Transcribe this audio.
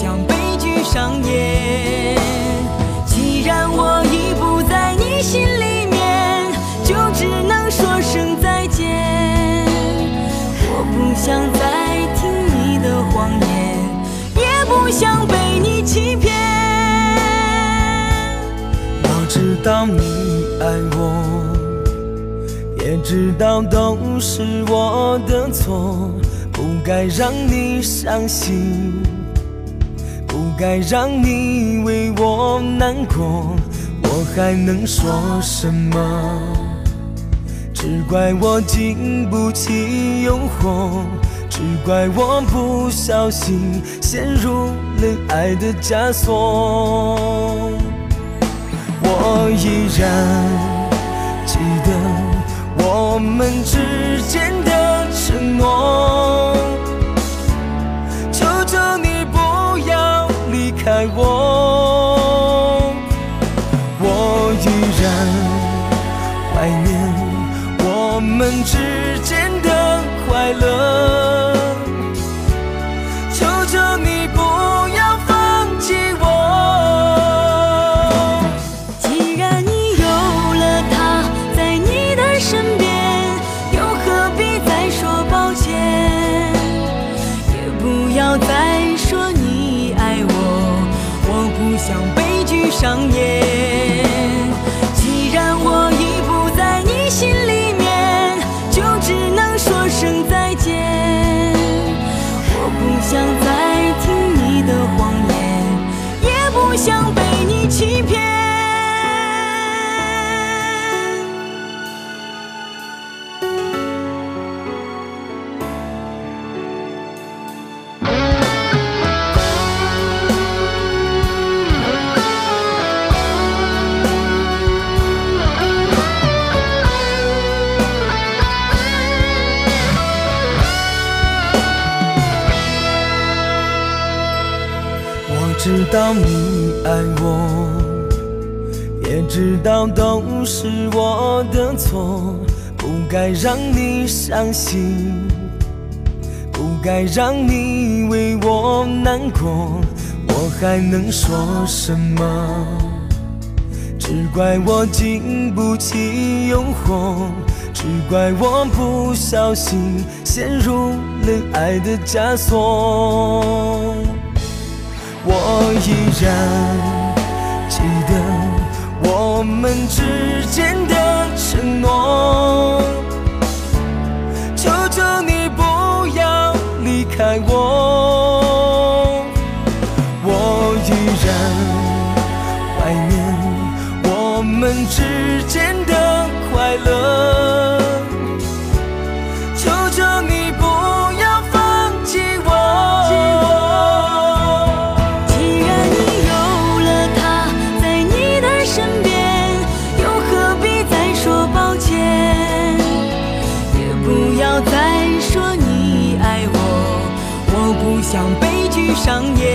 将悲剧上演。既然我已不在你心里面，就只能说声再见。我不想再听你的谎言，也不想被你欺骗。我知道你爱我，也知道都是我的错，不该让你伤心，不该让你为我难过，我还能说什么？只怪我经不起诱惑，只怪我不小心陷入了爱的枷锁。我依然记得我们之间的依然怀念我们之间的快乐，求求你不要放弃我。既然你有了他在你的身边，又何必再说抱歉？也不要再说你爱我，我不想悲剧上演。知道你爱我，也知道都是我的错，不该让你伤心，不该让你为我难过，我还能说什么？只怪我经不起诱惑，只怪我不小心陷入了爱的枷锁。我依然记得我们之间的承诺，求求你不要离开我。我依然怀念我们之间的快乐，将悲剧上演。